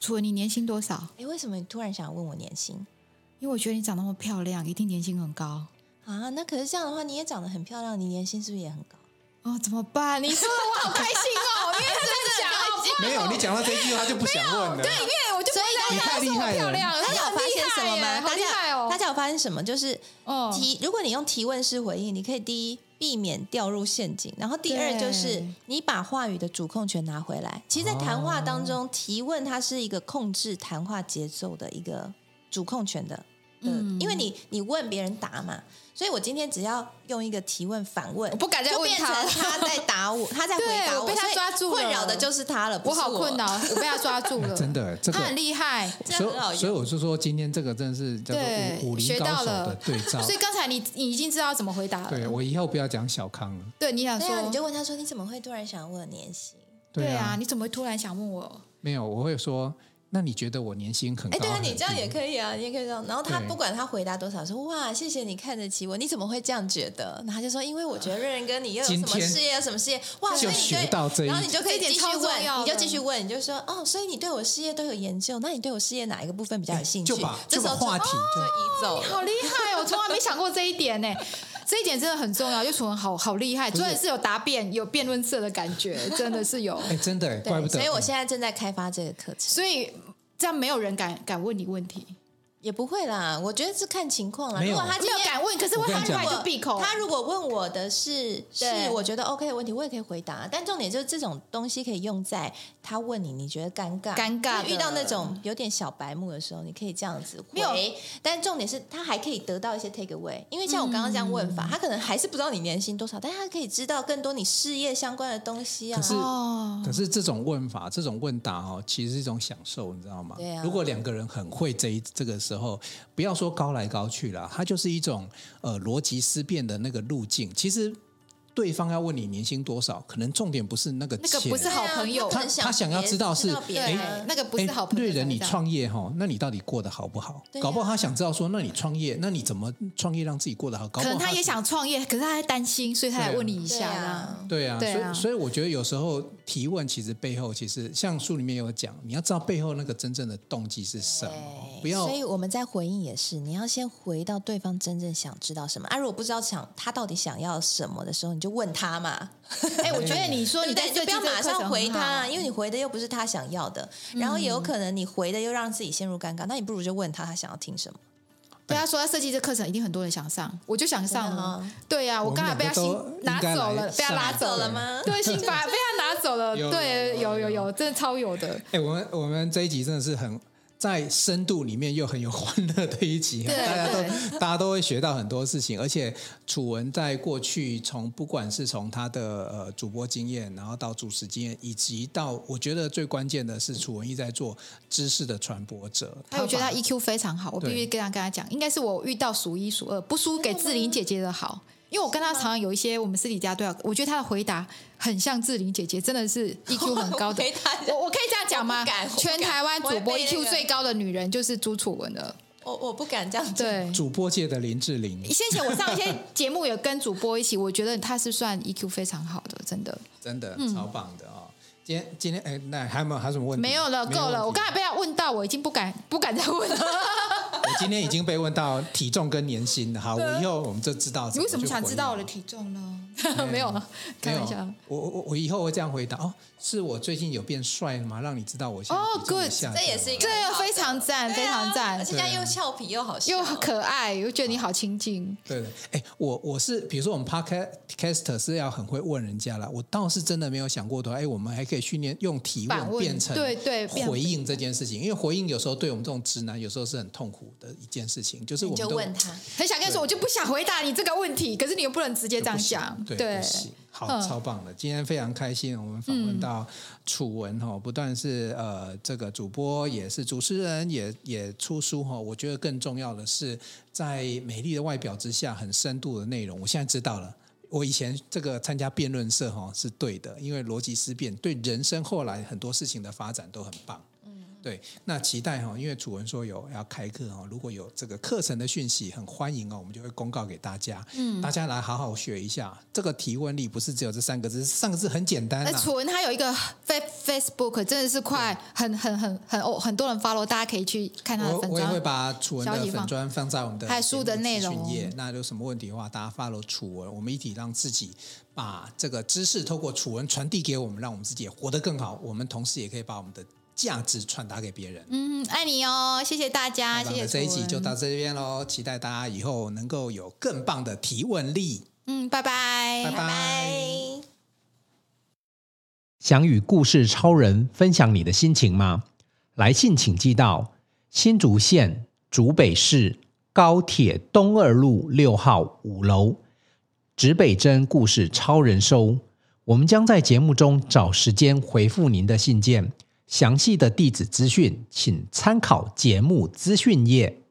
除了你年薪多少？哎，为什么你突然想问我年薪？因为我觉得你长那么漂亮，一定年薪很高啊。那可是这样的话，你也长得很漂亮，你年薪是不是也很高？哦，怎么办？你说的我好开心哦，因为他在讲，没有你讲到这一句，他就不想问了。对，因为我就所以你太厉害了。大家有发现什么吗？大家大家有发现什么？就是提，如果你用提问式回应，你可以第一避免掉入陷阱，然后第二就是你把话语的主控权拿回来。其实，在谈话当中，提问它是一个控制谈话节奏的一个主控权的，嗯，因为你你问别人答嘛。所以我今天只要用一个提问反问，我不敢再问他，就变成他在答我，他在回答我，被他抓住了，困扰的就是他了，我，我好困扰，我被他抓住了，真的，这个、他很厉害，所以所以我就说今天这个真的是叫做武武林高手的对照。所以刚才你你已经知道怎么回答了，对我以后不要讲小康了。对，你想说，啊、你就问他说，你怎么会突然想问年薪？对啊，你怎么会突然想问我？没有，我会说。那你觉得我年薪很高？哎，对啊，你这样也可以啊，你也可以这样。然后他不管他回答多少，说哇，谢谢你看得起我，你怎么会这样觉得？然后他就说，因为我觉得瑞仁哥你又有什么事业，什么事业？哇，所以你对，然后你就可以继续问，你就继续问，你就说哦，所以你对我事业都有研究，那你对我事业哪一个部分比较有兴趣？就把这个话题就移走。好厉害，我从来没想过这一点呢。这一点真的很重要，就楚文好好厉害，真的是有答辩、有辩论社的感觉，真的是有。哎，真的，怪不得。所以我现在正在开发这个课程，所以。这样没有人敢敢问你问题。也不会啦，我觉得是看情况啦。如果他今天没有敢问，可是会很快就闭口。他如果问我的是是我觉得 OK 的问题，我也可以回答。但重点就是这种东西可以用在他问你，你觉得尴尬、尴尬遇到那种有点小白目的时候，你可以这样子回。但重点是他还可以得到一些 take away，因为像我刚刚这样问法，他可能还是不知道你年薪多少，但他可以知道更多你事业相关的东西啊。可是，可是这种问法、这种问答哦，其实是一种享受，你知道吗？对啊。如果两个人很会这一这个时候，不要。说高来高去了，它就是一种呃逻辑思辨的那个路径。其实对方要问你年薪多少，可能重点不是那个钱，那个不是好朋友。他他想要知道是哎，那个不是好朋友。对人，你创业哈，那你到底过得好不好？搞不好他想知道说，那你创业，那你怎么创业让自己过得好？搞不好可能他也想创业，可是他还担心，所以他来问你一下。对啊，所以所以我觉得有时候提问，其实背后其实像书里面有讲，你要知道背后那个真正的动机是什么。不要。所以我们在回应也是，你要先回到对方真正想知道什么啊。如果不知道想他到底想要什么的时候，你就。就问他嘛。哎，我觉得你说你在就不要马上回他，因为你回的又不是他想要的，然后也有可能你回的又让自己陷入尴尬，那你不如就问他他想要听什么。对他说他设计这课程一定很多人想上，我就想上了。对呀，我刚才被他新拿走了，被他拿走了吗？对，新法 被他拿走了。对，有有有，真的超有的。哎，我们我们这一集真的是很。在深度里面又很有欢乐的一集，大家都大家都会学到很多事情，而且楚文在过去从不管是从他的呃主播经验，然后到主持经验，以及到我觉得最关键的是楚文一直在做知识的传播者。他我觉得他 EQ 非常好，我必须跟他跟他讲，应该是我遇到数一数二，不输给志玲姐姐的好。因为我跟他常常有一些我们私底下对话，我觉得他的回答很像志玲姐姐，真的是 EQ 很高的。我我可以这样讲吗？全台湾主播 EQ 最高的女人就是朱楚文了。我我不敢这样讲。对，主播界的林志玲。先前我上一些节目有跟主播一起，我觉得她是算 EQ 非常好的，真的。真的超棒的哦。今天今天哎，那还有没有还有什么问题？没有了，够了。我刚才被他问到，我已经不敢不敢再问了。我今天已经被问到体重跟年薪了，好，我以后我们就知道。你为什么想知道我的体重呢？没有，开玩笑。我我我以后会这样回答哦。是我最近有变帅了吗？让你知道我现在哦，good，这也是一个这个非常赞，非常赞，而且又俏皮又好笑，又可爱，又觉得你好亲近。对的，哎，我我是比如说我们 podcast 是要很会问人家了，我倒是真的没有想过的。哎，我们还可以训练用提问变成对对回应这件事情，因为回应有时候对我们这种直男有时候是很痛苦的一件事情，就是我们就问他，很想跟你说，我就不想回答你这个问题，可是你又不能直接这样讲，对。好，超棒的！今天非常开心，我们访问到楚文哈，不但是呃这个主播，也是主持人，也也出书哈。我觉得更重要的是，在美丽的外表之下，很深度的内容。我现在知道了，我以前这个参加辩论社哈是对的，因为逻辑思辨对人生后来很多事情的发展都很棒。对，那期待哈，因为楚文说有要开课哈，如果有这个课程的讯息，很欢迎哦，我们就会公告给大家，嗯，大家来好好学一下。这个提问力不是只有这三个字，三个字很简单。那楚文他有一个 Face Facebook，真的是快很很很很哦，很多人 follow，大家可以去看他的粉专。我也会把楚文的粉砖放在我们的还有书的内容页。那有什么问题的话，大家 follow 楚文，我们一起让自己把这个知识透过楚文传递给我们，让我们自己也活得更好。我们同时也可以把我们的。价值传达给别人。嗯，爱你哦，谢谢大家，谢谢。这一集就到这边喽，期待大家以后能够有更棒的提问力。嗯，拜拜，拜拜。想与故事超人分享你的心情吗？来信请寄到新竹县竹北市高铁东二路六号五楼，指北针故事超人收。我们将在节目中找时间回复您的信件。详细的地址资讯，请参考节目资讯页。